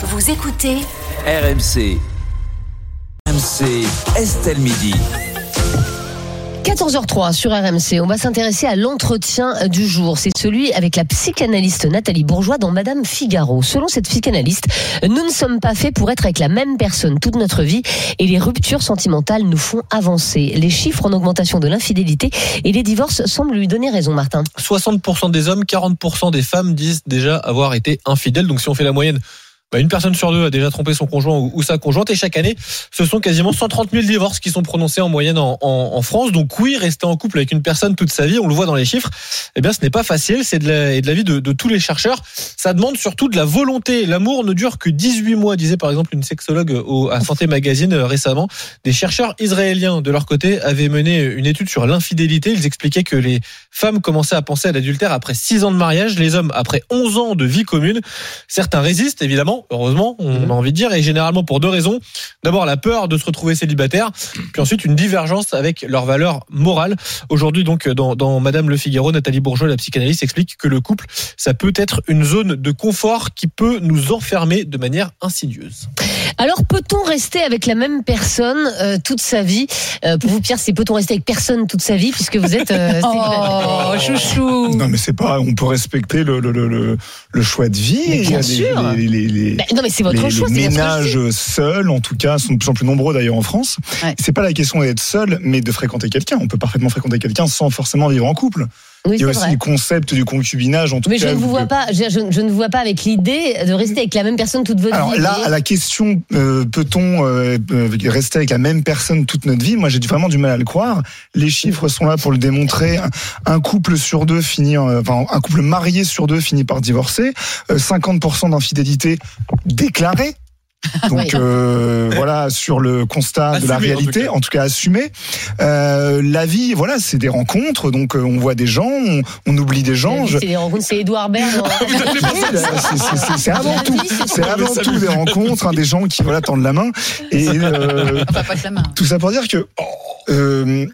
Vous écoutez RMC. RMC Estelle Midi. 14h03 sur RMC, on va s'intéresser à l'entretien du jour. C'est celui avec la psychanalyste Nathalie Bourgeois dans Madame Figaro. Selon cette psychanalyste, nous ne sommes pas faits pour être avec la même personne toute notre vie et les ruptures sentimentales nous font avancer. Les chiffres en augmentation de l'infidélité et les divorces semblent lui donner raison, Martin. 60% des hommes, 40% des femmes disent déjà avoir été infidèles. Donc si on fait la moyenne, bah, une personne sur deux a déjà trompé son conjoint ou, sa conjointe. Et chaque année, ce sont quasiment 130 000 divorces qui sont prononcés en moyenne en, France. Donc oui, rester en couple avec une personne toute sa vie, on le voit dans les chiffres, eh bien ce n'est pas facile. C'est de la- et de tous les chercheurs. Ça demande surtout de la volonté. L'amour ne dure que 18 mois, disait par exemple une sexologue au, à Santé Magazine euh, récemment. Des chercheurs israéliens, de leur côté, avaient mené une étude sur l'infidélité. Ils expliquaient que les femmes commençaient à penser à l'adultère après 6 ans de mariage, les hommes après 11 ans de vie commune. Certains résistent, évidemment, heureusement, on a envie de dire, et généralement pour deux raisons. D'abord, la peur de se retrouver célibataire, puis ensuite une divergence avec leurs valeurs morales. Aujourd'hui, donc, dans, dans Madame Le Figaro, Nathalie Bourgeois, la psychanalyste, explique que le couple, ça peut être une zone de confort qui peut nous enfermer de manière insidieuse. Alors, peut-on rester avec la même personne euh, toute sa vie? Euh, Pour vous, Pierre, c'est peut-on rester avec personne toute sa vie puisque vous êtes euh, Oh, chouchou. Non, mais c'est pas. On peut respecter le, le, le, le- le choix de vie. Mais bien sûr. les, les- les- Bah, Non, mais c'est votre les- les ménages seuls, en tout cas, sont de plus en plus nombreux d'ailleurs en France. Ouais. C'est pas la question d'être seul, mais de fréquenter quelqu'un. On peut parfaitement fréquenter quelqu'un sans forcément vivre en couple. Oui, Il y a aussi vrai. le concept du concubinage, en tout Mais je cas. ne vous vois pas, je, je- je ne vous vois pas avec l'idée de rester avec la même personne toute votre Alors vie. là, vous voyez. à la question, euh, peut-on euh, euh, rester avec la même personne toute notre vie Moi, j'ai vraiment du mal à le croire. Les chiffres sont là pour le démontrer. Un, un couple sur deux finit, en- enfin, un couple marié sur deux finit par divorcer. Euh, 50% d'infidélité déclarée. Donc euh, voilà sur le constat de la en réalité, tout en tout cas, assumé. Euh, la vie, voilà, c'est des rencontres. Donc euh, on voit des gens, on, on oublie des gens. Je- C'est des rencontres, c'est Edouard Baird. là, c'est- avant tout, vie, c'est c'est avant tout des rencontres, hein, des gens qui voilà tendent la main et euh, Enfin, pas que la main. tout ça pour dire que euh,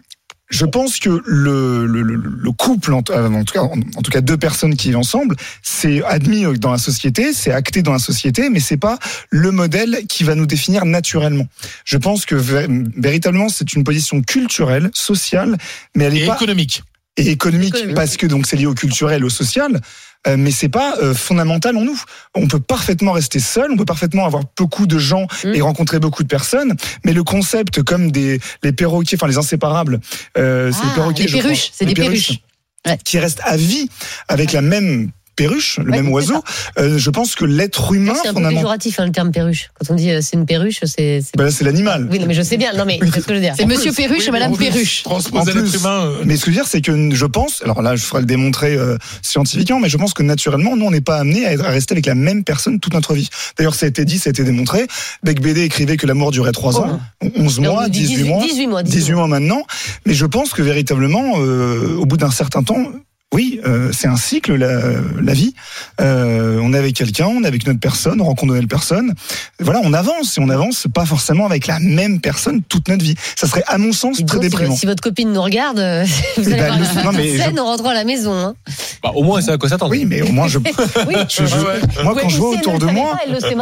je pense que le, le, le- le couple, en, euh, en tout cas, en, en tout cas deux personnes qui vivent ensemble, c'est admis dans la société, c'est acté dans la société, mais c'est pas le modèle qui va nous définir naturellement. Je pense que vé- véritablement c'est une position culturelle, sociale, mais elle est et pas économique. et économique, Économique. parce que donc c'est lié au culturel, au social, euh, mais c'est pas euh, fondamental en nous. On peut parfaitement rester seul, on peut parfaitement avoir beaucoup de gens Mm. et rencontrer beaucoup de personnes, mais le concept comme des les perroquets, enfin les inséparables, euh, c'est Ah, les perroquets, les perruches, c'est des perruches. Ouais. qui restent à vie avec la même perruche, le Ouais, même oiseau. Euh, je pense que l'être humain, C'est un peu péjoratif hein, le terme perruche. Quand on dit euh, c'est une perruche, c'est. c'est- là, c'est l'animal. Oui, non, mais je sais bien. Non, mais c'est ce que je veux dire. C'est Monsieur Perruche Oui, et Madame Perruche. Transposer En plus, l'être humain. euh, Mais ce que je veux dire, c'est que je pense, alors là, je ferai le démontrer euh, scientifiquement, mais je pense que naturellement, nous, on n'est pas amené à, rester avec la même personne toute notre vie. D'ailleurs, ça a été dit, ça a été démontré. Beck BD écrivait que l'amour durait 3 ans, 11 Et on mois, nous dit 18 mois, 18 mois. 18 mois maintenant. Mais je pense que véritablement, euh, au bout d'un certain temps, oui, euh, c'est un cycle, la, la vie. Euh, on est avec quelqu'un, on est avec une autre personne, on rencontre de nouvelles personnes. Voilà, on avance et on avance pas forcément avec la même personne toute notre vie. Ça serait, à mon sens, très déprimant. si votre copine nous regarde, euh, vous allez bah, avoir le- une non, mais scène je- en rentrant à la maison. Hein. Bah, au moins, c'est à quoi s'attendre. Oui, mais au moins, je, Oui, je- je- moi, quand je vois autour de moi,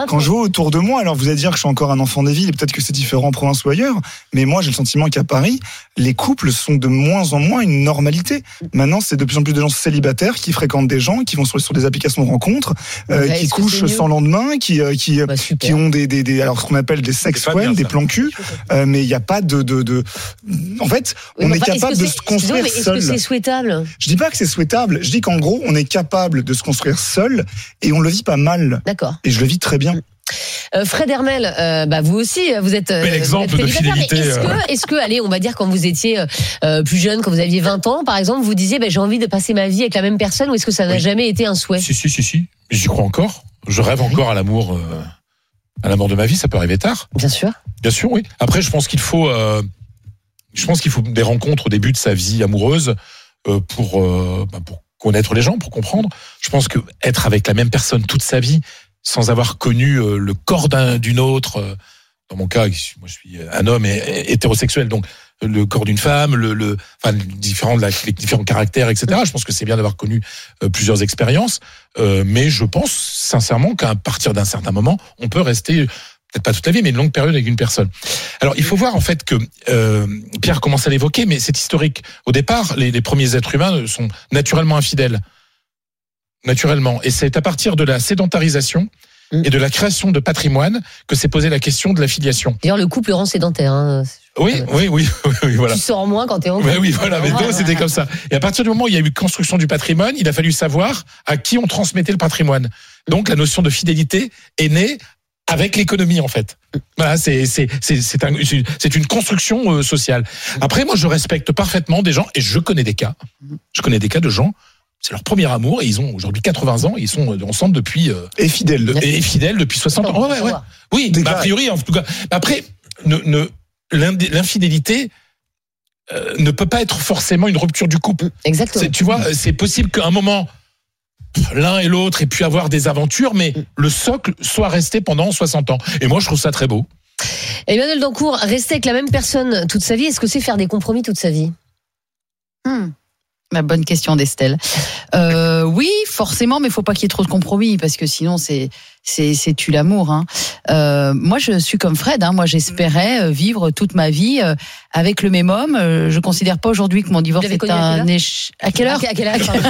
quand je vois autour de moi, alors vous allez dire que je suis encore un enfant des villes, et peut-être que c'est différent en province ou ailleurs, mais moi j'ai le sentiment qu'à Paris, les couples sont de moins en moins une normalité. Maintenant, c'est de plus en plus de gens célibataires qui fréquentent des gens, qui vont sur, sur des applications de rencontres, euh, Ouais, qui couchent sans lendemain, qui euh, qui Bah, qui ont des, des, des alors ce qu'on appelle des sex friends, bien, des plans cul, euh, mais il n'y a pas de, de, de en fait, Oui, on est enfin, capable de se construire excusez-moi, mais seul. Est-ce que c'est souhaitable? Je dis pas que c'est souhaitable, je dis qu'en gros, on est capable de se construire seul et on le vit pas mal. D'accord. Et je le vis très bien. Euh, Fred Hermel, euh, bah vous aussi, vous êtes, euh, Bel exemple vous êtes de fidélité, Est-ce euh. que, allez, on va dire quand vous étiez euh, euh, plus jeune, quand vous aviez 20 ans, par exemple, vous disiez, bah, j'ai envie de passer ma vie avec la même personne, ou est-ce que ça n'a Oui. jamais été un souhait? Si, si, si, si. J'y crois encore. Je rêve Oui. encore à l'amour, euh, à l'amour de ma vie. Ça peut arriver tard. Bien sûr. Bien sûr, oui. Après, je pense qu'il faut, euh, je pense qu'il faut des rencontres au début de sa vie amoureuse euh, pour, euh, bah, pour connaître les gens, pour comprendre. Je pense que être avec la même personne toute sa vie, sans avoir connu euh, le corps d'un- d'une autre, euh, dans mon cas, moi je suis un homme et, hétérosexuel, donc le corps d'une femme, le, le enfin différents les différents caractères, etc. Je pense que c'est bien d'avoir connu euh, plusieurs expériences, euh, mais je pense sincèrement qu'à partir d'un certain moment, on peut rester peut-être pas toute la vie, mais une longue période avec une personne. Alors, il faut voir en fait que euh, Pierre commence à l'évoquer, mais c'est historique. Au départ, les, les premiers êtres humains sont naturellement infidèles, naturellement, et c'est à partir de la sédentarisation Mm. et de la création de patrimoine que s'est posée la question de la filiation. D'ailleurs, le couple rend sédentaire. Hein. Oui, oui, oui, oui, oui, voilà. Tu sors moins quand t'es en couple. oui, voilà, mais c'était comme ça. Et à partir du moment où il y a eu construction du patrimoine, il a fallu savoir à qui on transmettait le patrimoine. Donc la notion de fidélité est née avec l'économie en fait. Voilà, c'est c'est c'est c'est un- c'est- c'est une construction euh, sociale. Après, moi, je respecte parfaitement des gens et je connais des cas. Je connais des cas de gens. C'est leur premier amour et ils ont aujourd'hui 80 ans et ils sont euh, ensemble depuis euh, Et fidèle. le- et fidèles depuis 60 ans. Ouais, ouais, ouais. Oui, bah, a priori, en tout cas. Après, ne, ne, l'indi- l'infidélité euh, ne peut pas être forcément une rupture du couple. Exactement. Tu vois, c'est possible qu'à un moment, l'un et l'autre aient pu avoir des aventures, mais le socle soit resté pendant 60 ans. Et moi, je trouve ça très beau. Emmanuel Dancourt, rester avec la même personne toute sa vie, est-ce que c'est faire des compromis toute sa vie? Hmm. La bonne question d'Estelle. Euh, oui, forcément, mais faut pas qu'il y ait trop de compromis parce que sinon c'est c'est c'est tue l'amour. Hein. Euh, moi, je suis comme Fred. Hein. Moi, j'espérais euh, vivre toute ma vie euh, avec le même homme. Euh, Je considère pas aujourd'hui que mon divorce est un échec. À quelle heure? À quelle heure pardon?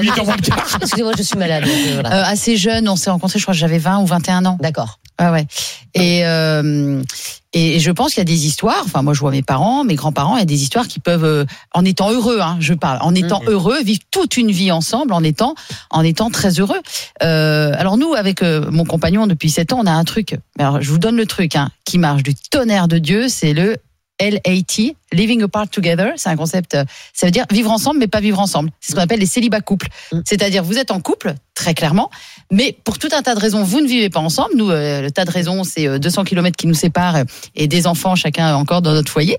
8 ans moins le quart. Excusez-moi, je suis malade. voilà. Euh, Assez jeune, on s'est rencontrés. Je crois que j'avais 20 ou 21 ans. D'accord. Ouais, ouais. Et, euh, et je pense qu'il y a des histoires. Enfin, moi, je vois mes parents, mes grands-parents. Il y a des histoires qui peuvent, euh, en étant heureux, hein, je parle, en étant Mhm. heureux, vivre toute une vie ensemble, en étant, en étant très heureux. Euh, alors nous, avec mon compagnon depuis 7 ans, on a un truc. Alors, je vous donne le truc hein, qui marche du tonnerre de Dieu. C'est le LAT, Living Apart Together. C'est un concept. Ça veut dire vivre ensemble, mais pas vivre ensemble. C'est ce qu'on appelle les célibats couples. Mm. C'est-à-dire, vous êtes en couple, très clairement, mais pour tout un tas de raisons, vous ne vivez pas ensemble. Nous, euh, le tas de raisons, c'est euh, 200 km qui nous séparent euh, et des enfants, chacun encore dans notre foyer.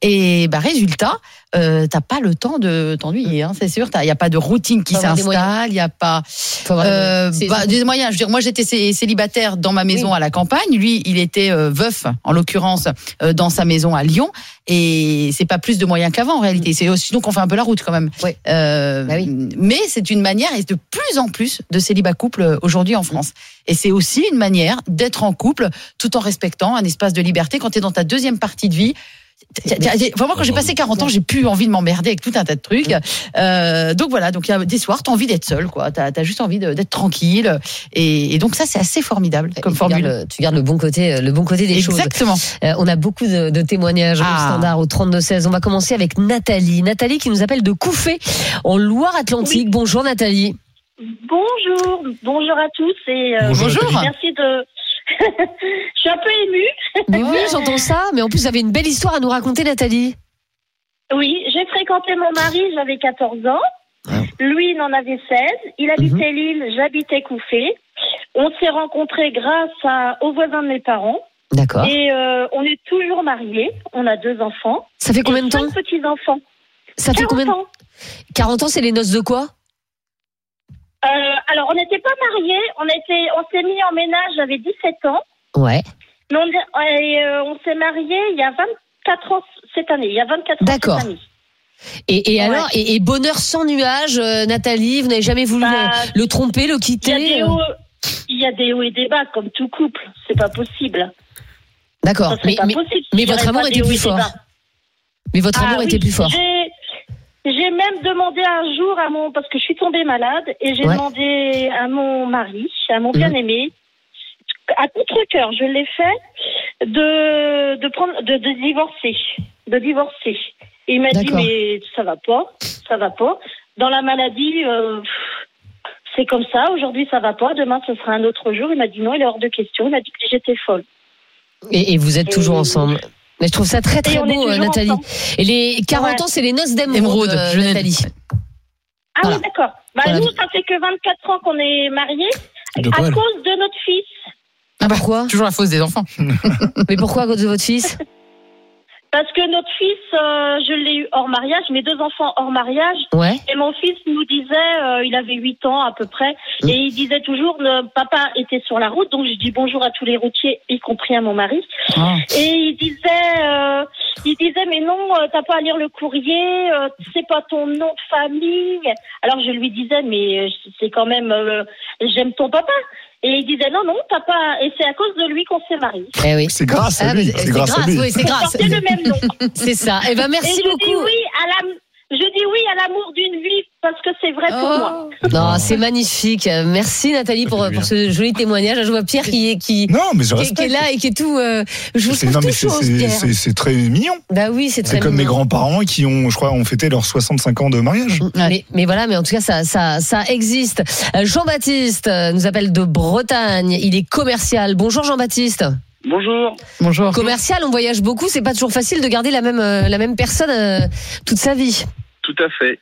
Et bah, résultat, euh, t'as pas le temps de t'ennuyer, hein, c'est sûr. Il n'y a pas de routine qui s'installe, il n'y a pas. Euh, bah, des moyens. Je veux dire, moi, j'étais cé- célibataire dans ma maison Oui. à la campagne. Lui, il était euh, veuf, en l'occurrence, euh, dans sa maison à Lyon. Et c'est pas plus de moyens qu'avant, en réalité. C'est aussi donc on fait un peu la route quand même. Oui. Euh, Bah oui. Mais c'est une manière, et de plus en plus de célibats couples euh, aujourd'hui en France. Et c'est aussi une manière d'être en couple tout en respectant un espace de liberté quand tu es dans ta deuxième partie de vie. Vraiment, quand j'ai passé 40 ans, j'ai plus envie de m'emmerder avec tout un tas de trucs. Euh, donc voilà, donc il y a des soirs, t'as envie d'être seul, quoi. T'as as juste envie d'être tranquille. Et, et donc ça, c'est assez formidable Et comme tu gardes formule. le- tu gardes le bon côté, euh, le bon côté des choses. Exactement. Euh, on a beaucoup de, de témoignages au Ah. standard au 32-16. On va commencer avec Nathalie. Nathalie qui nous appelle de Couffé en Loire-Atlantique. Bonjour Nathalie. Bonjour, bonjour à tous et euh, Bonjour. merci de. je suis un peu émue. Mais oui, j'entends ça. Mais en plus, vous avez une belle histoire à nous raconter, Nathalie. Oui, j'ai fréquenté mon mari, j'avais 14 ans. Lui, il en avait 16. Il habitait Lille, j'habitais Couffé. On s'est rencontrés grâce à, aux voisins de mes parents. D'accord. Et euh, on est toujours mariés. On a deux enfants. Ça fait combien de temps? petits-enfants. Ça fait 40 combien de... ans. 40 ans, c'est les noces de quoi? Euh, alors, on n'était pas mariés. On, était, on s'est mis en ménage, j'avais 17 ans. Ouais. Mais on, euh, on s'est mariés il y a 24 ans cette année. Il y a 24 ans D'accord. cette année. Et, et Ouais. alors, et, et bonheur sans nuage, euh, Nathalie, vous n'avez jamais voulu Bah, le, le tromper, le quitter il y a des hauts et des bas, comme tout couple. C'est pas possible. D'accord. Mais, votre aurait amour était plus fort. mais votre Ah amour oui, était plus fort. J'ai, j'ai même demandé un jour à mon, parce que je suis tombée malade, et j'ai Ouais. demandé à mon mari, à mon Mhm. bien-aimé, à contre-cœur, je l'ai fait, de, de prendre, de, de divorcer, de divorcer. Et il m'a dit, mais ça va pas, ça va pas. Dans la maladie, euh, c'est comme ça. Aujourd'hui, ça va pas. Demain, ce sera un autre jour. Il m'a dit non, il est hors de question. Il m'a dit que j'étais folle. Et, et vous êtes toujours Et- ensemble. Mais je trouve ça très très Et beau, euh, Nathalie. ensemble. Et les 40 Ouais. ans, c'est les noces d'émeraude, Émeraude, euh, Nathalie. Ah Voilà. oui, d'accord. Bah, Voilà. nous, ça fait que 24 ans qu'on est mariés De à cause de notre fils. Ah bah, Pourquoi Toujours la fausse des enfants. Mais pourquoi à cause de votre fils? Parce que notre fils, euh, je l'ai eu hors mariage, mes deux enfants hors mariage. Ouais. Et mon fils nous disait, euh, il avait 8 ans à peu près, Mm. et il disait toujours, papa était sur la route, donc je dis bonjour à tous les routiers, y compris à mon mari. Ah. Et il disait, euh, Il disait mais non, t'as pas à lire le courrier, c'est pas ton nom de famille. Alors je lui disais mais c'est quand même, j'aime ton papa. Et il disait non non, t'as pas. Et c'est à cause de lui qu'on s'est mariés. Eh oui. C'est grâce à Ah, lui. C'est grâce à lui. oui, c'est grâce. le même nom. C'est ça. Eh ben Et merci dis beaucoup. oui à la, je dis oui à l'amour d'une vie parce que c'est vrai pour moi. Non, c'est magnifique. Merci Nathalie pour, ce joli témoignage. Je vois Pierre qui est qui, Non, mais je qui, est- qui est respecte. là et qui est tout. euh, je vous C'est- trouve non, tout mais c'est- chose, c'est- Pierre. c'est c'est très mignon. Bah oui, c'est très C'est comme mes mignon. grands-parents qui ont, je crois, ont fêté leurs 65 ans de mariage. Mais, mais voilà, mais en tout cas, ça, ça, ça existe. Euh, Jean-Baptiste euh, nous appelle de Bretagne. Il est commercial. Bonjour Jean-Baptiste. Bonjour. Bonjour. Commercial, on voyage beaucoup. C'est pas toujours facile de garder la même, euh, la même personne euh, toute sa vie. Tout à fait.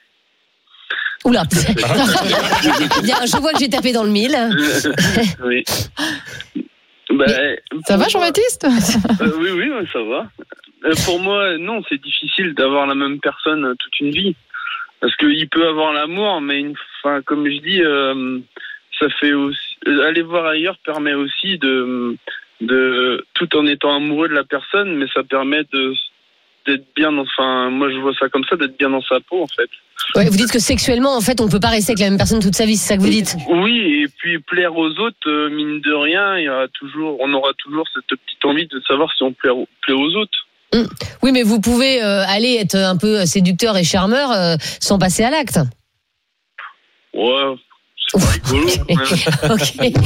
Oula. Bien, je vois que j'ai tapé dans le mille. oui. Bah, Ça va, Jean-Baptiste Euh, Oui, oui, ça va. Euh, pour moi, non, c'est difficile d'avoir la même personne toute une vie. Parce qu'il peut avoir l'amour, mais une, enfin, comme je dis, euh, ça fait aussi. Aller voir ailleurs permet aussi de, de. Tout en étant amoureux de la personne, mais ça permet de d'être bien dans enfin moi je vois ça comme ça d'être bien dans sa peau en fait Ouais, vous dites que sexuellement, en fait, on peut pas rester avec la même personne toute sa vie. C'est ça que vous dites. Oui, et puis plaire aux autres, euh, mine de rien, il y aura toujours, on aura toujours cette petite envie de savoir si on plaît, plaît aux autres. Oui, mais vous pouvez euh, aller être un peu séducteur et charmeur euh, sans passer à l'acte. Ouais, rigolo. mais- ok,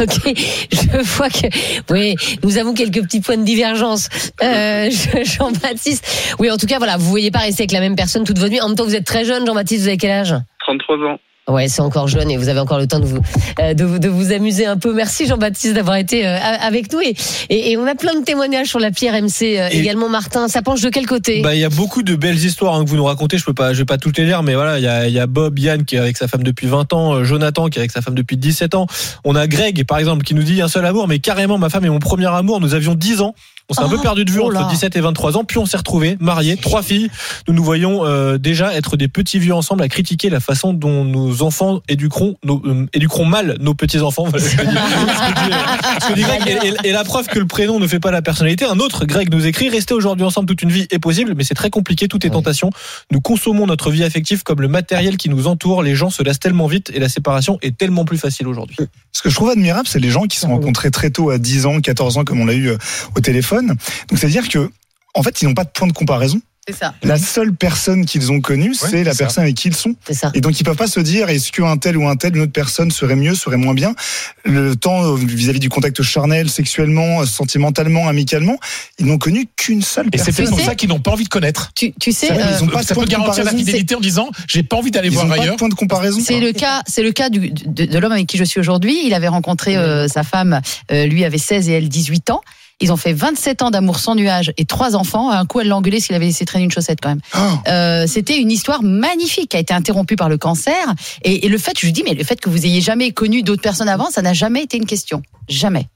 ok. Je vois que oui, nous avons quelques petits points de divergence. Euh, je- Jean-Baptiste, oui, en tout cas, voilà, vous voyez pas rester avec la même personne toute votre vie. En même temps, vous êtes très jeune, Jean-Baptiste. Vous avez quel âge? 33 ans. Ouais, c'est encore jeune et vous avez encore le temps de vous euh, de, vous- de vous amuser un peu. Merci Jean-Baptiste d'avoir été euh, avec nous et, et, et on a plein de témoignages sur l'appli RMC euh, Et- également. Martin, ça penche de quel côté? Bah, il y a beaucoup de belles histoires hein, que vous nous racontez. Je peux pas, je vais pas toutes les lire, mais voilà, il y a, y a Bob, Yann qui est avec sa femme depuis 20 ans, euh, Jonathan qui est avec sa femme depuis 17 ans. On a Greg, par exemple, qui nous dit un seul amour, mais carrément, ma femme est mon premier amour. Nous avions 10 ans. On s'est un peu perdu de vue oh entre là. 17 et 23 ans, puis on s'est retrouvés, mariés, trois filles. Nous nous voyons euh, déjà être des petits vieux ensemble à critiquer la façon dont nos enfants éduqueront, nos, euh, éduqueront mal nos petits enfants. Voilà ce que dit- ce que dit, euh, ce que dit Greg. Et, la preuve que le prénom ne fait pas la personnalité. Un autre Greg nous écrit rester aujourd'hui ensemble toute une vie est possible, mais c'est très compliqué. Tout est tentation. Nous consommons notre vie affective comme le matériel qui nous entoure. Les gens se lassent tellement vite et la séparation est tellement plus facile aujourd'hui. Ce que je trouve admirable, c'est les gens qui se sont rencontrés très tôt, à 10 ans, 14 ans, comme on l'a eu euh, au téléphone. Donc, c'est-à-dire que, en fait, ils n'ont pas de point de comparaison. C'est ça. La seule personne qu'ils ont connue, c'est c'est la ça. personne avec qui ils sont. C'est ça. Et donc, ils peuvent pas se dire, est-ce qu'un tel ou un tel, une autre personne serait mieux, serait moins bien? Le temps euh, vis-à-vis du contact charnel, sexuellement, euh, sentimentalement, amicalement, ils n'ont connu qu'une seule Et c'est personne. pour ça qu'ils n'ont pas envie de connaître. Tu, tu sais, Ça, euh, ils ont pas de ça point peut de garantir la fidélité en disant j'ai pas envie d'aller Ils voir ont pas de ailleurs. point de comparaison. C'est le cas, c'est le cas du, de, de l'homme avec qui je suis aujourd'hui. Il avait rencontré euh, sa femme, euh, lui avait 16 et elle 18 ans. Ils ont fait 27 ans d'amour sans nuage et trois enfants. Un coup, elle l'a engueulé s'il avait laissé traîner une chaussette quand même. Oh. Euh, C'était une histoire magnifique qui a été interrompue par le cancer. Et, et le fait, je lui dis, mais le fait que vous ayez jamais connu d'autres personnes avant, ça n'a jamais été une question. Jamais.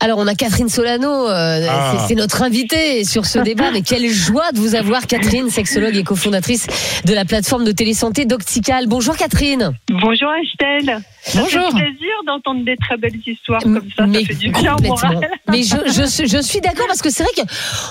Alors on a Catherine Solano, euh, Ah. c'est- c'est notre invitée sur ce débat. Mais quelle joie de vous avoir, Catherine, sexologue et cofondatrice de la plateforme de télésanté Doctical. Bonjour Catherine. Bonjour Estelle. Bonjour. Ça fait plaisir d'entendre des très belles histoires comme ça. mais ça fait du bien. Mais je, je, suis- je suis d'accord parce que c'est vrai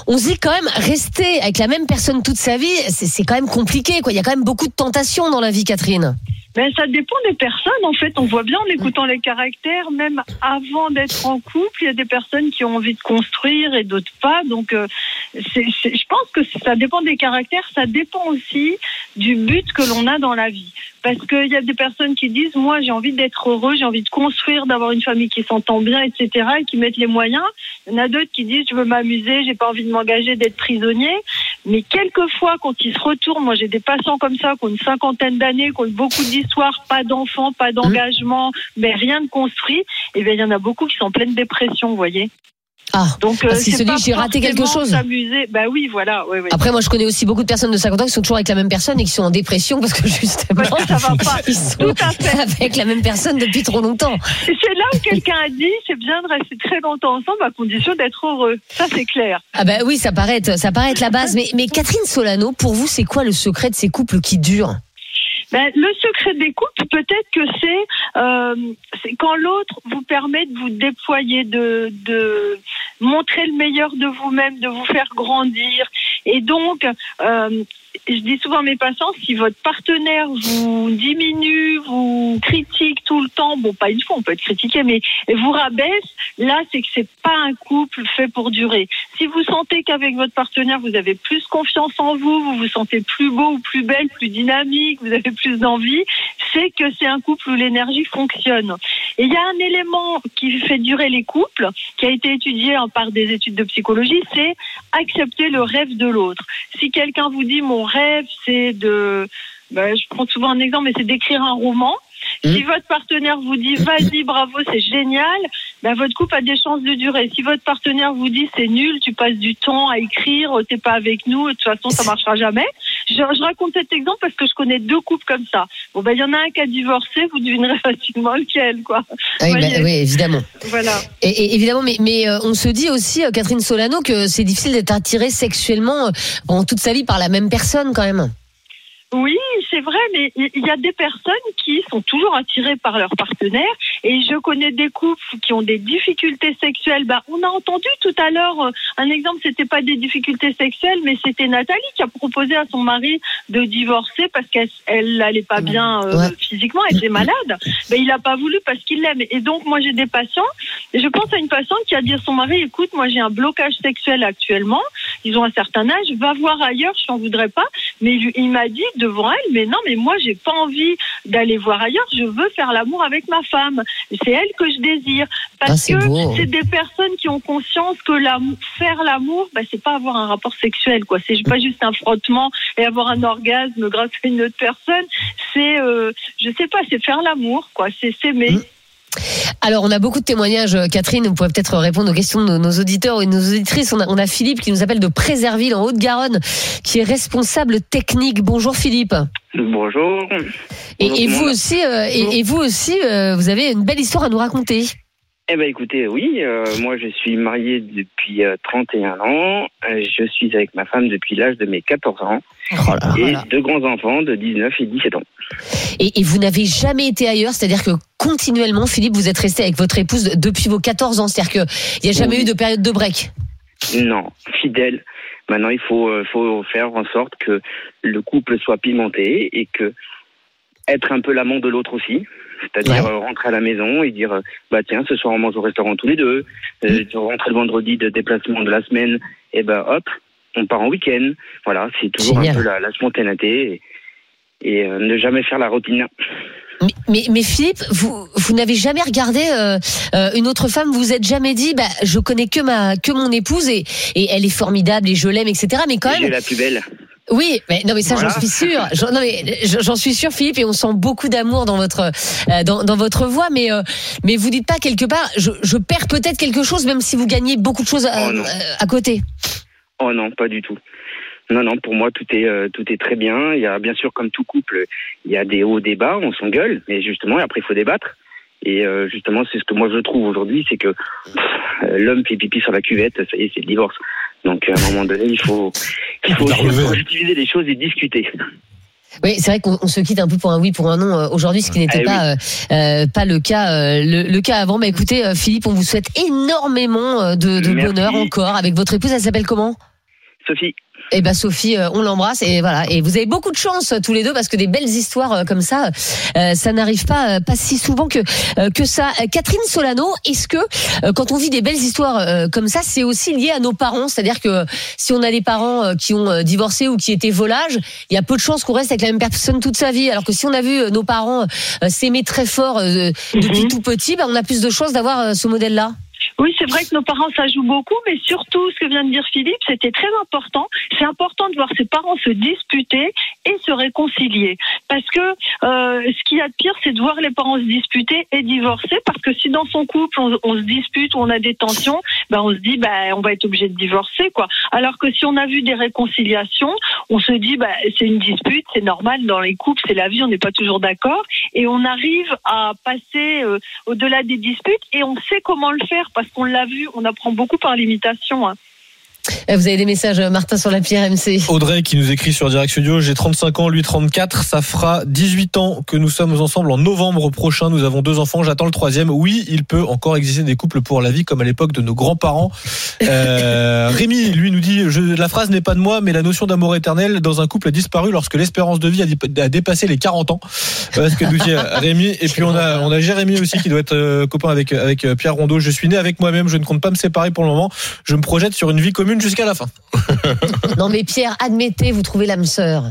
qu'on se dit quand même rester avec la même personne toute sa vie, c'est quand même compliqué. Quoi. Il y a quand même beaucoup de tentations dans la vie, Catherine. Mais ça dépend des personnes. En fait, on voit bien en écoutant les caractères, même avant d'être en couple, il y a des personnes qui ont envie de construire et d'autres pas. Donc, euh, je pense que ça dépend des caractères. Ça dépend aussi du but que l'on a dans la vie. Parce qu'il y a des personnes qui disent, moi, j'ai envie d'être heureux, j'ai envie de construire, d'avoir une famille qui s'entend bien, etc., et qui mettent les moyens. Il y en a d'autres qui disent, je veux m'amuser, j'ai pas envie de m'engager, d'être prisonnier. Mais quelquefois, quand ils se retournent, moi j'ai des patients comme ça qui ont une cinquantaine d'années, qui ont eu beaucoup d'histoires, pas d'enfants, pas d'engagement, mais rien de construit. Et bien il y en a beaucoup qui sont en pleine dépression, vous voyez. Ah. Donc euh, Parce qu'ils c'est se disent, j'ai raté quelque chose. S'amuser, bah oui, voilà. Après, moi, je connais aussi beaucoup de personnes de 50 ans qui sont toujours avec la même personne et qui sont en dépression parce que justement, que ça va pas. ils sont Tout à fait. avec la même personne depuis trop longtemps. C'est là où quelqu'un a dit, c'est bien de rester très longtemps ensemble à condition d'être heureux. Ça c'est clair. Ah bah oui, ça paraît être, ça paraît être la base. Mais, mais Catherine Solano, pour vous, c'est quoi le secret de ces couples qui durent? Ben, le secret des couples, peut-être que c'est euh, quand l'autre vous permet de vous déployer, de, de montrer le meilleur de vous-même, de vous faire grandir. Et donc, euh, je dis souvent à mes patients, si votre partenaire vous diminue, vous critique tout le temps, bon, pas une fois, on peut être critiqué, mais vous rabaisse, là, c'est que c'est pas un couple fait pour durer. Si vous sentez qu'avec votre partenaire, vous avez plus confiance en vous, vous vous sentez plus beau ou plus belle, plus dynamique, vous avez plus d'envie, c'est que c'est un couple où l'énergie fonctionne. Et il y a un élément qui fait durer les couples, qui a été étudié par des études de psychologie, c'est accepter le rêve de l'autre. Si quelqu'un vous dit mon rêve, c'est de, ben, je prends souvent un exemple, mais c'est d'écrire un roman. Si Mmh. votre partenaire vous dit vas-y, bravo, c'est génial, ben votre couple a des chances de durer. Si votre partenaire vous dit c'est nul, tu passes du temps à écrire, t'es pas avec nous, de toute façon ça marchera jamais. Je, je raconte cet exemple parce que je connais deux couples comme ça. Bon ben il y en a un qui a divorcé, vous devinerez facilement lequel, quoi. Ah oui, oui, évidemment. Voilà. Et, et évidemment, mais, mais euh, on se dit aussi, euh, Catherine Solano, que c'est difficile d'être attiré sexuellement euh, pendant toute sa vie par la même personne quand même. Oui, c'est vrai, mais il y a des personnes qui sont toujours attirées par leur partenaire. Et je connais des couples qui ont des difficultés sexuelles. Bah, on a entendu tout à l'heure euh, un exemple, c'était pas des difficultés sexuelles, mais c'était Nathalie qui a proposé à son mari de divorcer parce qu'elle elle allait pas bien euh, Ouais. physiquement, elle était malade. Ben, il a pas voulu parce qu'il l'aime. Et donc, moi, j'ai des patients. Et je pense à une patiente qui a dit à son mari, écoute, moi, j'ai un blocage sexuel actuellement. Ils ont un certain âge. Va voir ailleurs, je t'en voudrais pas. Mais il, il m'a dit devant elle, mais non, mais moi, j'ai pas envie d'aller voir ailleurs. Je veux faire l'amour avec ma femme. C'est elle que je désire. Ah, Parce c'est que c'est des personnes qui ont conscience que faire l'amour, bah, c'est pas avoir un rapport sexuel, quoi. C'est pas juste un frottement et avoir un orgasme grâce à une autre personne. C'est, euh, je sais pas, c'est faire l'amour, quoi. C'est s'aimer. Alors, on a beaucoup de témoignages, euh, Catherine. Vous pouvez peut-être répondre aux questions de nos, auditeurs et de nos auditrices. On a, on a Philippe qui nous appelle de Préserville, en Haute-Garonne, qui est responsable technique. Bonjour Philippe. Bonjour. Et, le vous aussi, euh, et, et vous aussi, euh, vous avez une belle histoire à nous raconter. Eh ben écoutez, oui, euh, moi je suis marié depuis euh, 31 ans. Euh, je suis avec ma femme depuis l'âge de mes 14 ans Oh là et voilà. deux grands enfants de 19 et 17 ans. Et, et vous n'avez jamais été ailleurs, c'est-à-dire que continuellement, Philippe, vous êtes resté avec votre épouse depuis vos 14 ans, c'est-à-dire qu'il n'y a jamais Oui. eu de période de break? Non, fidèle. Maintenant, il faut, euh, faut faire en sorte que le couple soit pimenté et que être un peu l'amant de l'autre aussi. C'est-à-dire Ouais. euh, rentrer à la maison et dire euh, bah tiens ce soir on mange au restaurant tous les deux. Euh, rentrer le vendredi de déplacement de la semaine et ben hop on part en week-end. Voilà c'est toujours Génial. un peu la, la spontanéité et, et, euh, ne jamais faire la routine. Mais, mais, mais Philippe, vous, vous n'avez jamais regardé euh, euh, une autre femme, vous vous êtes jamais dit, bah, je connais que ma que mon épouse et, et elle est formidable et je l'aime, etc. Mais quand même, la plus belle. Oui, mais non, mais ça, Voilà. j'en suis sûr. J'en, non, mais j'en suis sûr, Philippe, et on sent beaucoup d'amour dans votre euh, dans, dans votre voix. Mais euh, mais vous dites pas quelque part, je, je perds peut-être quelque chose, même si vous gagnez beaucoup de choses à, Oh euh, à côté. Oh non, pas du tout. Non, non, pour moi, tout est, euh, tout est très bien. Il y a, bien sûr, comme tout couple, il y a des hauts, des bas, on s'engueule, mais justement, après, il faut débattre. Et euh, justement, c'est ce que moi je trouve aujourd'hui, c'est que pff, euh, l'homme fait pipi sur la cuvette, ça y est, c'est le divorce. Donc, à un moment donné, il faut, il utiliser les choses et discuter. Oui, c'est vrai qu'on on se quitte un peu pour un oui, pour un non euh, aujourd'hui, ce qui n'était Eh pas euh, euh, pas le cas euh, le, le cas avant. Bah écoutez, Philippe, on vous souhaite énormément de, bonheur encore avec votre épouse. Elle s'appelle comment? Sophie, Eh ben Sophie, euh, on l'embrasse et voilà. Et vous avez beaucoup de chance euh, tous les deux parce que des belles histoires euh, comme ça, ça n'arrive pas pas si souvent que que ça. Catherine Solano, est-ce que quand on vit des belles histoires comme ça, c'est aussi lié à nos parents? C'est-à-dire que si on a des parents qui ont divorcé ou qui étaient volages, il y a peu de chances qu'on reste avec la même personne toute sa vie. Alors que si on a vu nos parents s'aimer très fort euh, depuis Mhm. tout petit, bah, on a plus de chances d'avoir ce modèle-là. Oui, c'est vrai que nos parents, ça joue beaucoup, mais surtout, ce que vient de dire Philippe, c'était très important. C'est important de voir ses parents se disputer et se réconcilier. Parce que euh, ce qu'il y a de pire, c'est de voir les parents se disputer et divorcer. Parce que si dans son couple, on, se dispute on a des tensions, ben on se dit, ben on va être obligé de divorcer, quoi. Alors que si on a vu des réconciliations, on se dit, ben c'est une dispute, c'est normal dans les couples, c'est la vie, on n'est pas toujours d'accord, et on arrive à passer euh, au-delà des disputes et on sait comment le faire qu'on l'a vu, on apprend beaucoup par l'imitation. hein. Eh, Vous avez des messages, euh, Martin, sur l'appli RMC. Audrey qui nous écrit sur Direct Studio, j'ai 35 ans, lui 34, ça fera 18 ans que nous sommes ensemble en novembre prochain, nous avons deux enfants, j'attends le troisième. Oui, il peut encore exister des couples pour la vie comme à l'époque de nos grands-parents. Euh, Rémi, lui, nous dit, je, la phrase n'est pas de moi, mais la notion d'amour éternel dans un couple a disparu lorsque l'espérance de vie a, dépassé les 40 ans. Voilà ce que nous dit euh, Rémi. Et puis on a, on a Jérémy aussi qui doit être euh, copain avec, avec euh, Pierre Rondeau. Je suis né avec moi-même, je ne compte pas me séparer pour le moment. Je me projette sur une vie commune jusqu'à la fin. Non, mais Pierre, admettez, vous trouvez l'âme sœur.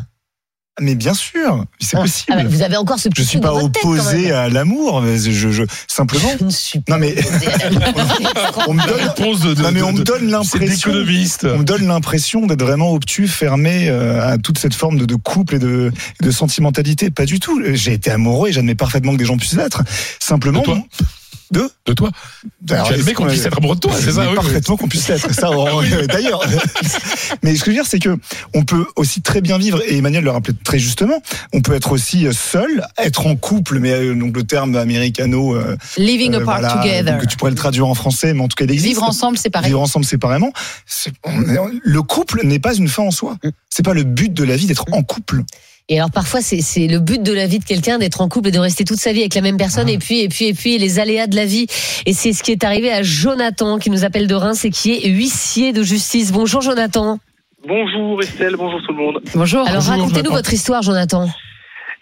Mais bien sûr, c'est Ah, possible. ah bah, vous avez encore ce petit je suis pas tête, opposé à l'amour, mais je, je simplement. Je ne suis pas Non mais opposé à l'amour. on me donne, Réponse de, de- non, mais on me donne l'impression. d'économiste. On me donne l'impression d'être vraiment obtus, fermé euh, à toute cette forme de, de couple et de, de sentimentalité. Pas du tout. J'ai été amoureux et j'admets parfaitement que des gens puissent l'être. Simplement, De toi? bon, de De toi Alors, Tu admets est-ce qu'on puisse être amoureux de toi, c'est ça oui, Parfaitement qu'on puisse l'être. Ça, on- d'ailleurs. Mais ce que je veux dire, c'est que on peut aussi très bien vivre, et Emmanuel le rappelait très justement, on peut être aussi seul, être en couple, mais euh, donc le terme américano. euh, Living euh, apart voilà, together. donc tu pourrais le traduire en français, mais en tout cas, il existe. Vivre ensemble, c'est pareil. Vivre ensemble séparément. Le couple n'est pas une fin en soi. C'est pas le but de la vie d'être en couple. Et alors parfois c'est c'est le but de la vie de quelqu'un d'être en couple et de rester toute sa vie avec la même personne et puis et puis et puis les aléas de la vie et c'est ce qui est arrivé à Jonathan qui nous appelle de Reims et qui est huissier de justice. Bonjour Jonathan. Bonjour Estelle, bonjour tout le monde. Bonjour. Alors racontez-nous votre histoire Jonathan.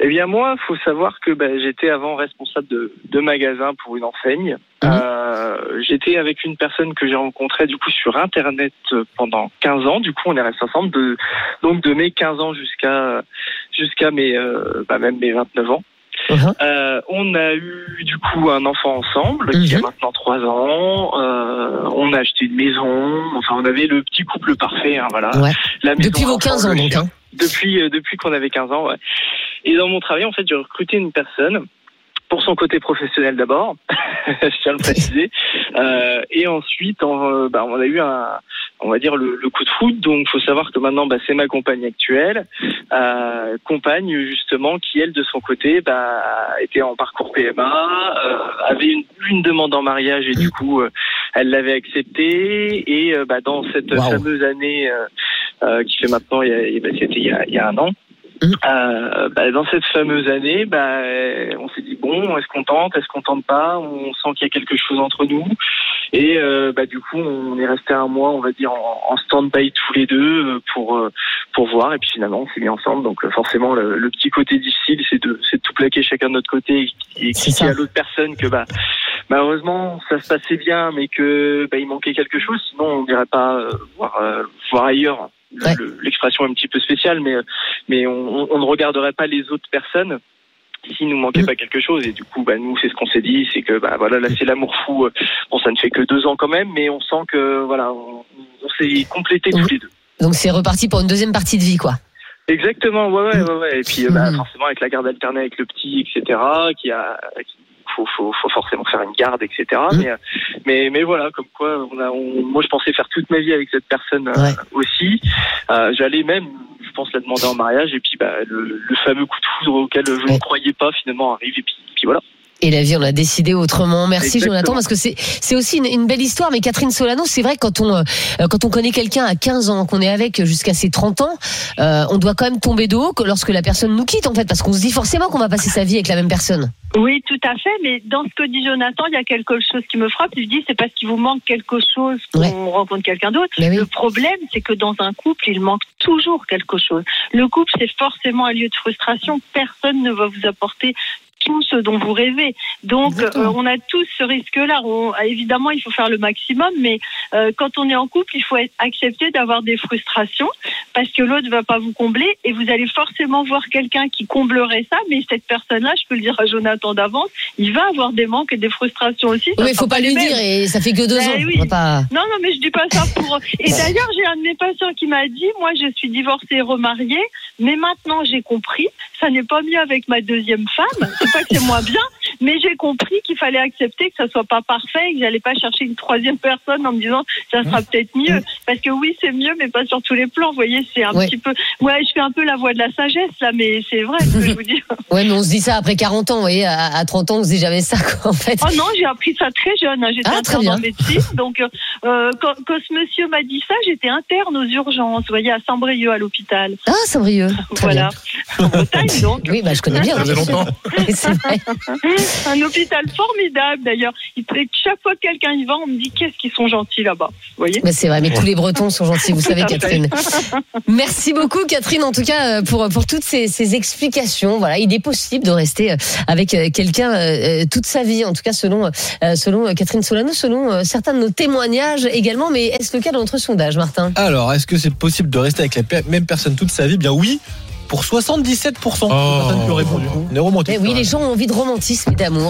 Eh bien moi, faut savoir que ben, j'étais avant responsable de, de magasin pour une enseigne. Mhm. Euh, j'étais avec une personne que j'ai rencontrée du coup sur internet euh, pendant 15 ans. Du coup, on est restés ensemble de donc de mes 15 ans jusqu'à jusqu'à mes euh, bah, même mes 29 ans. Mhm. Euh, on a eu du coup un enfant ensemble qui a Mhm. maintenant 3 ans. Euh, on a acheté une maison. Enfin, on avait le petit couple parfait. Hein, voilà. Ouais. La Depuis vos l'enfant, 15 ans donc hein. Depuis, euh, depuis qu'on avait 15 ans, ouais. Et dans mon travail, en fait, j'ai recruté une personne pour son côté professionnel d'abord, je tiens à le préciser. Euh, et ensuite, on, euh, bah, on a eu un, on va dire le, le coup de foot. Donc, faut savoir que maintenant, bah, c'est ma compagne actuelle, euh, compagne justement qui elle de son côté, bah, était en parcours PMA, euh, avait une, une demande en mariage et du coup, euh, elle l'avait accepté. Et bah, dans cette Wow. fameuse année qui fait maintenant, il y a, bah, c'était il y a, il y a un an. Mhm. Euh, bah, dans cette fameuse année, bah, on s'est dit bon, est-ce qu'on tente, est-ce qu'on tente pas? On sent qu'il y a quelque chose entre nous. Et euh, bah, du coup, on est resté un mois, on va dire, en, en stand-by tous les deux euh, pour euh, pour voir. Et puis finalement, on s'est mis ensemble. Donc euh, forcément, le, le petit côté difficile, c'est de c'est de tout plaquer chacun de notre côté et ça. à l'autre personne que bah malheureusement ça se passait bien, mais que bah, il manquait quelque chose. Sinon, on n'irait pas euh, voir euh, voir ailleurs. Le- L'expression est un petit peu spéciale, mais mais on, ne regarderait pas les autres personnes s'il nous manquait Mm. pas quelque chose et du coup bah nous c'est ce qu'on s'est dit c'est que bah voilà là c'est l'amour fou bon ça ne fait que deux ans quand même mais on sent que voilà on, on s'est complété Mm. tous les deux Donc c'est reparti pour une deuxième partie de vie quoi. exactement ouais ouais ouais, ouais. et puis euh, bah, forcément avec la garde alternée avec le petit etc qui a qui- faut, faut, faut forcément faire une garde etc Mm. mais, euh, mais mais voilà comme quoi on a on- moi je pensais faire toute ma vie avec cette personne euh, Ouais. aussi Euh, j'allais même je pense la demander en mariage et puis bah le, le fameux coup de foudre auquel je Ouais. ne croyais pas finalement arrive et puis, puis voilà Et la vie, on a décidé autrement. Merci Exactement. Jonathan, parce que c'est c'est aussi une, une belle histoire. Mais Catherine Solano, c'est vrai quand on euh, quand on connaît quelqu'un à 15 ans, qu'on est avec jusqu'à ses 30 ans, euh, on doit quand même tomber de haut que lorsque la personne nous quitte, en fait, parce qu'on se dit forcément qu'on va passer sa vie avec la même personne. Oui, tout à fait. Mais dans ce que dit Jonathan, il y a quelque chose qui me frappe. Il dit c'est parce qu'il vous manque quelque chose qu'on Ouais. rencontre quelqu'un d'autre. Oui. Le problème, c'est que dans un couple, il manque toujours quelque chose. Le couple, c'est forcément un lieu de frustration. Personne ne va vous apporter tout ce dont vous rêvez. Donc, euh, on a tous ce risque-là. On- évidemment, il faut faire le maximum, mais euh, quand on est en couple, il faut être- accepter d'avoir des frustrations parce que l'autre ne va pas vous combler et vous allez forcément voir quelqu'un qui comblerait ça, mais cette personne-là, je peux le dire à Jonathan d'avance, il va avoir des manques et des frustrations aussi. Oui, il sera faut pas lui dire, et ça fait que deux Ben ans. oui. Pas- Non, non, mais je dis pas ça pour. Et d'ailleurs, j'ai un de mes patients qui m'a dit, moi, je suis divorcée et remariée, mais maintenant j'ai compris, ça n'est pas mieux avec ma deuxième femme. C'est moins bien, Mais j'ai compris qu'il fallait accepter que ça soit pas parfait, que j'allais pas chercher une troisième personne en me disant ça sera peut-être mieux. Parce que oui, c'est mieux, mais pas sur tous les plans. Vous voyez, c'est un Ouais. petit peu. Ouais, je fais un peu la voix de la sagesse là, mais c'est vrai ce que je vous dis. Ouais, mais on se dit ça après 40 ans, vous voyez, à, à 30 ans, on se dit jamais ça, quoi, en fait. Oh non, j'ai appris ça très jeune. hein. J'étais Ah, très interne en médecine. Donc, euh, quand, quand ce monsieur m'a dit ça, j'étais interne aux urgences, vous voyez, à Saint-Brieuc, à l'hôpital. Ah, Saint-Brieuc. Très voilà. En Bretagne, donc. bien. Oui, bah, je connais bien. Ça faisait longtemps. Un hôpital formidable, d'ailleurs. Il- Chaque fois que quelqu'un y va, on me dit qu'est-ce qu'ils sont gentils là-bas. Vous voyez c'est vrai, mais tous les Bretons sont gentils, vous savez. Catherine. Merci beaucoup, Catherine, en tout cas, euh, pour, pour toutes ces, ces explications. Voilà, il est possible de rester euh, avec euh, quelqu'un toute sa vie, en tout cas, selon, selon Catherine Solano, selon certains de nos témoignages également. Mais est-ce le cas dans notre sondage, Martin? Alors, est-ce que c'est possible de rester avec la même personne toute sa vie? Bien oui, pour 77% des personnes qui ont répondu. Eh oui, les gens ont envie de romantisme et d'amour.